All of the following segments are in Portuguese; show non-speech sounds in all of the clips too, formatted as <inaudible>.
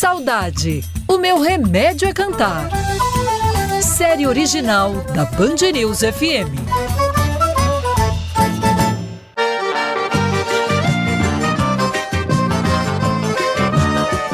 Saudade, o meu remédio é cantar. Série original da Band News FM.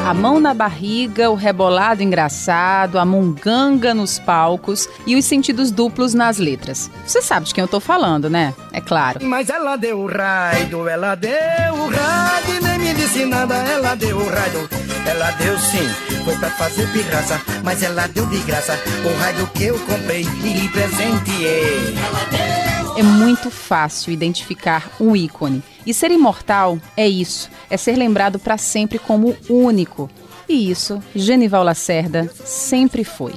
A mão na barriga, o rebolado engraçado, a munganga nos palcos e os sentidos duplos nas letras. Você sabe de quem eu tô falando, né? É claro. Mas ela deu o raio, ela deu o raio, nem me disse nada, ela deu o raio. Ela deu sim, foi pra fazer pirraça, mas ela deu de graça o raio que eu comprei e lhe presenteei. É muito fácil identificar um ícone. E ser imortal é isso, é ser lembrado para sempre como único. E isso, Genival Lacerda sempre foi.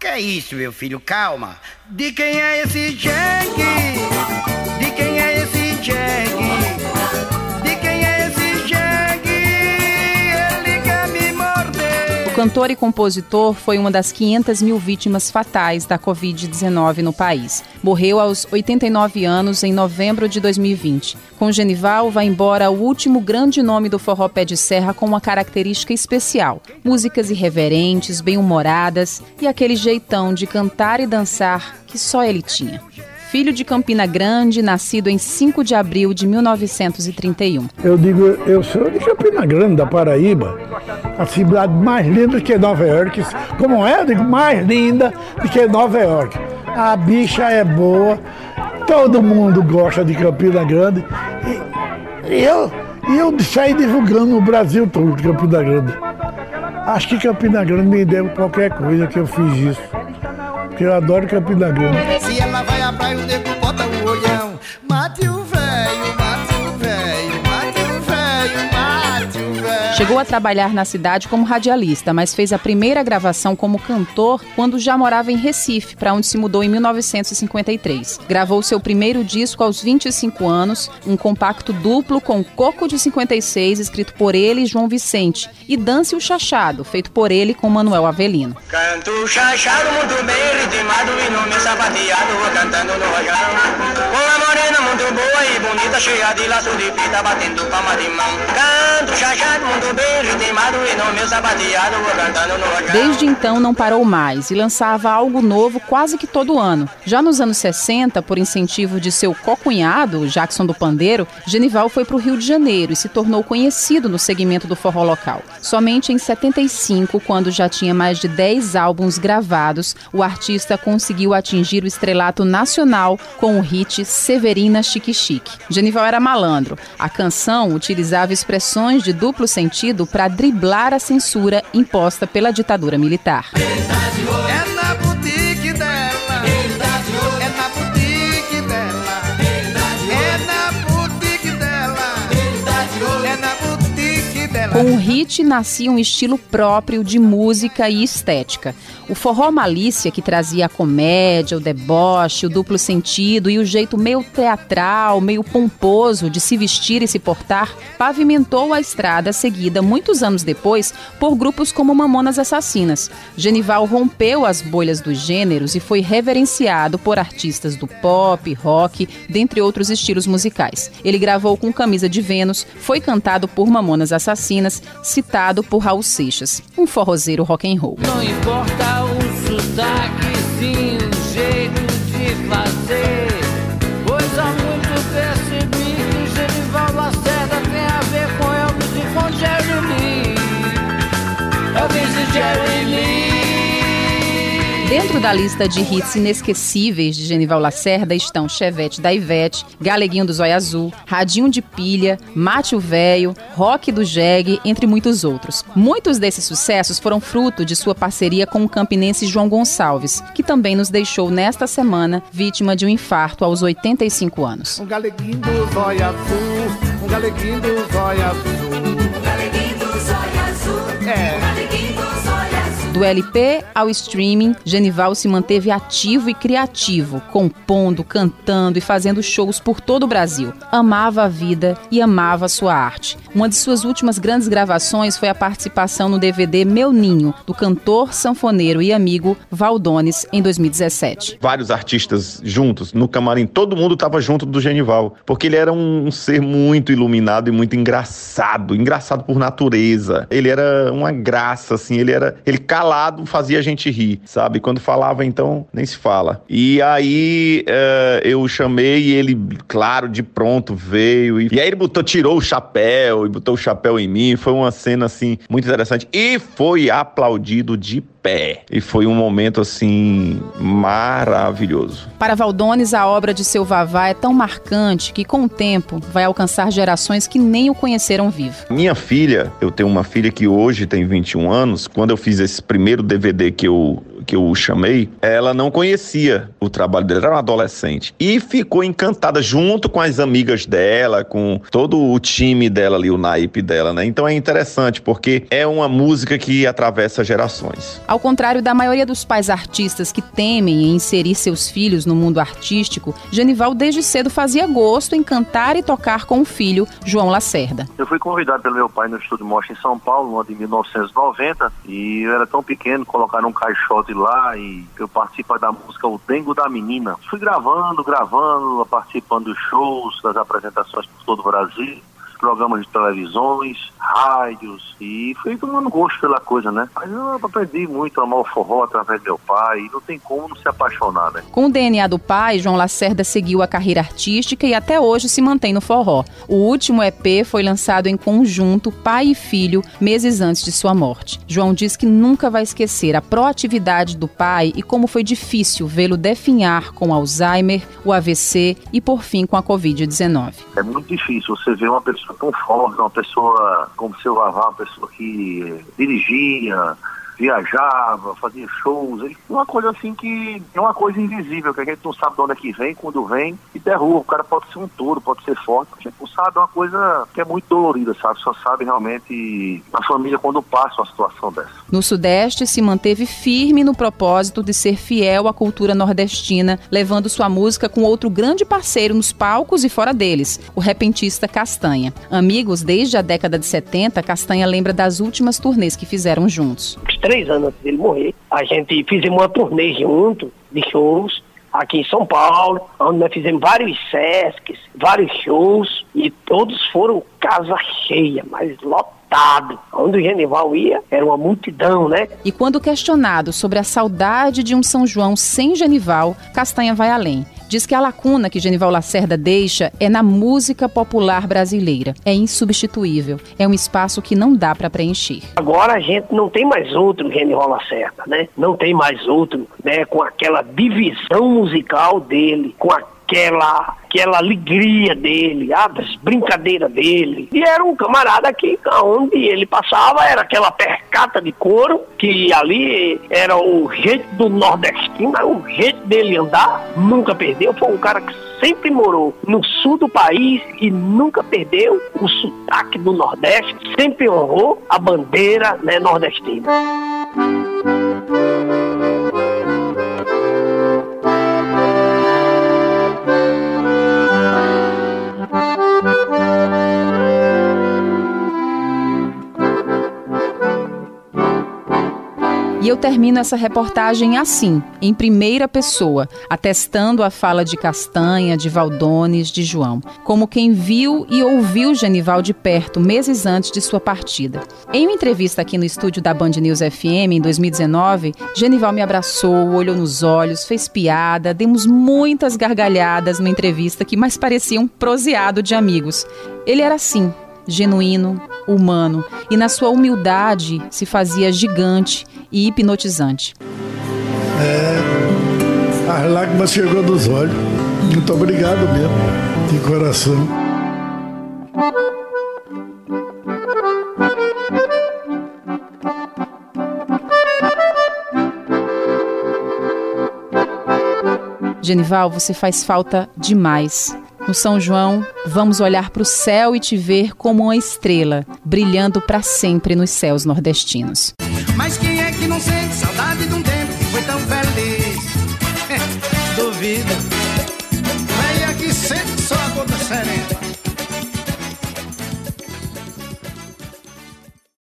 Que é isso, meu filho? Calma. De quem é esse jegue? De quem é esse jegue? Cantor e compositor foi uma das 500 mil vítimas fatais da Covid-19 no país. Morreu aos 89 anos em novembro de 2020. Com Genival, vai embora o último grande nome do forró pé de serra com uma característica especial: músicas irreverentes, bem-humoradas e aquele jeitão de cantar e dançar que só ele tinha. Filho de Campina Grande, nascido em 5 de abril de 1931. Eu digo, eu sou de Campina Grande, da Paraíba, a cidade mais linda que Nova York. Como é? Eu digo, mais linda do que Nova York. A bicha é boa, todo mundo gosta de Campina Grande. E eu, eu saí divulgando no Brasil todo, Campina Grande. Acho que Campina Grande me deu qualquer coisa que eu fiz isso. Porque eu adoro Campina Grande. À praia, o nego bota o olhão. Mate o Chegou a trabalhar na cidade como radialista, mas fez a primeira gravação como cantor quando já morava em Recife, para onde se mudou em 1953. Gravou seu primeiro disco aos 25 anos, um compacto duplo com Coco de 56, escrito por ele e João Vicente, e Dance o Chachado, feito por ele com Manuel Avelino. Canto chachado muito bem ritmado e no meu sapateado vou cantando no rojão. Cheia de laço de batendo palma de mão. Canto chachado muito bem ritmado e no meu sapateado vou cantando no rojão. Desde então não parou mais e lançava algo novo quase que todo ano. Já nos anos 60, por incentivo de seu cocunhado, Jackson do Pandeiro, Genival foi para o Rio de Janeiro e se tornou conhecido no segmento do forró local. Somente em 75, quando já tinha mais de 10 álbuns gravados, o artista conseguiu atingir o estrelato nacional com o hit Severina Chique Chique. Genival era malandro. A canção utilizava expressões de duplo sentido para driblar a censura imposta pela ditadura militar. É na boutique dela. É na boutique dela. É na boutique dela. É na boutique dela. Com o hit nascia um estilo próprio de música e estética. O forró malícia, que trazia a comédia, o deboche, o duplo sentido e o jeito meio teatral, meio pomposo de se vestir e se portar, pavimentou a estrada seguida muitos anos depois por grupos como Mamonas Assassinas. Genival rompeu as bolhas dos gêneros e foi reverenciado por artistas do pop, rock, dentre outros estilos musicais. Ele gravou com Camisa de Vênus, foi cantado por Mamonas Assassinas, citado por Raul Seixas, um forrozeiro rock and roll. Não importa o sotaque, sim Dentro da lista de hits inesquecíveis de Genival Lacerda estão Chevette da Ivete, Galeguinho do Zóio Azul, Radinho de Pilha, Mate o Véio, Rock do Jegue, entre muitos outros. Muitos desses sucessos foram fruto de sua parceria com o campinense João Gonçalves, que também nos deixou nesta semana vítima de um infarto aos 85 anos. Um galeguinho do zóio azul, um galeguinho do zóio azul. Galeguinho do zóio azul, É. do LP ao streaming, Genival se manteve ativo e criativo, compondo, cantando e fazendo shows por todo o Brasil. Amava a vida e amava sua arte. Uma de suas últimas grandes gravações foi a participação no DVD Meu Ninho, do cantor, sanfoneiro e amigo Valdones, em 2017. Vários artistas juntos, no camarim, todo mundo estava junto do Genival, porque ele era um ser muito iluminado e muito engraçado, engraçado por natureza. Ele era uma graça, assim, ele era. Ele calado fazia a gente rir, sabe? Quando falava, então, nem se fala. E aí uh, eu chamei e ele, claro, de pronto veio. E, e aí ele botou, tirou o chapéu e botou o chapéu em mim. Foi uma cena, assim, muito interessante. E foi aplaudido de pé. E foi um momento assim maravilhoso. Para Valdones, a obra de seu Vavá é tão marcante que com o tempo vai alcançar gerações que nem o conheceram vivo. Minha filha, eu tenho uma filha que hoje tem 21 anos, quando eu fiz esse primeiro DVD que eu que eu chamei, ela não conhecia o trabalho dele, era uma adolescente. E ficou encantada junto com as amigas dela, com todo o time dela ali, o naipe dela, né? Então é interessante porque é uma música que atravessa gerações. Ao contrário da maioria dos pais artistas que temem em inserir seus filhos no mundo artístico, Genival desde cedo fazia gosto em cantar e tocar com o filho, João Lacerda. Eu fui convidado pelo meu pai no Estúdio Mostra em São Paulo, no ano de 1990, e eu era tão pequeno, colocaram um caixote lá e eu participo da música O Dengo da Menina. Fui gravando, gravando, participando dos shows, das apresentações por todo o Brasil programas de televisões, rádios, e fui tomando gosto pela coisa, né? Mas eu aprendi muito a amar o forró através do meu pai, e não tem como não se apaixonar, né? Com o DNA do pai, João Lacerda seguiu a carreira artística e até hoje se mantém no forró. O último EP foi lançado em conjunto, pai e filho, meses antes de sua morte. João diz que nunca vai esquecer a proatividade do pai e como foi difícil vê-lo definhar com Alzheimer, o AVC e, por fim, com a Covid-19. É muito difícil você ver uma pessoa tão forte, uma pessoa como seu Vavá, uma pessoa que dirigia, viajava, fazia shows, uma coisa assim que é uma coisa invisível, que a gente não sabe de onde é que vem, quando vem, e derruba. O cara pode ser um touro, pode ser forte, a gente não sabe, é uma coisa que é muito dolorida, sabe? Só sabe realmente a família quando passa uma situação dessa. No Sudeste, se manteve firme no propósito de ser fiel à cultura nordestina, levando sua música com outro grande parceiro nos palcos e fora deles, o repentista Castanha. Amigos desde a década de 70, Castanha lembra das últimas turnês que fizeram juntos três anos antes dele morrer. A gente fizemos uma turnê junto de shows aqui em São Paulo, onde nós fizemos vários sescs, vários shows, e todos foram casa cheia, mas lotado. Onde o Genival ia, era uma multidão, né? E quando questionado sobre a saudade de um São João sem Genival, Castanha vai além diz que a lacuna que Genival Lacerda deixa é na música popular brasileira. É insubstituível. É um espaço que não dá para preencher. Agora a gente não tem mais outro Genival Lacerda, né? Não tem mais outro, né? Com aquela divisão musical dele, com aquela, aquela alegria dele, as brincadeiras dele. E era um camarada que, onde ele passava, era aquela percata de couro, que ali era o jeito do nordestino, o jeito dele andar, nunca perdeu. Foi um cara que sempre morou no sul do país e nunca perdeu o sotaque do Nordeste, sempre honrou a bandeira né, nordestina. E eu termino essa reportagem assim, em primeira pessoa, atestando a fala de Castanha, de Valdones, de João, como quem viu e ouviu Genival de perto meses antes de sua partida. Em uma entrevista aqui no estúdio da Band News FM em 2019, Genival me abraçou, olhou nos olhos, fez piada, demos muitas gargalhadas numa entrevista que mais parecia um proseado de amigos. Ele era assim, genuíno, humano, e na sua humildade se fazia gigante e hipnotizante. É, as lágrimas chegou dos olhos. Muito obrigado mesmo, de coração. Genival, você faz falta demais. No São João, vamos olhar para o céu e te ver como uma estrela, brilhando para sempre nos céus nordestinos. Mas quem é que não sente saudade de um tempo que foi tão feliz. <laughs>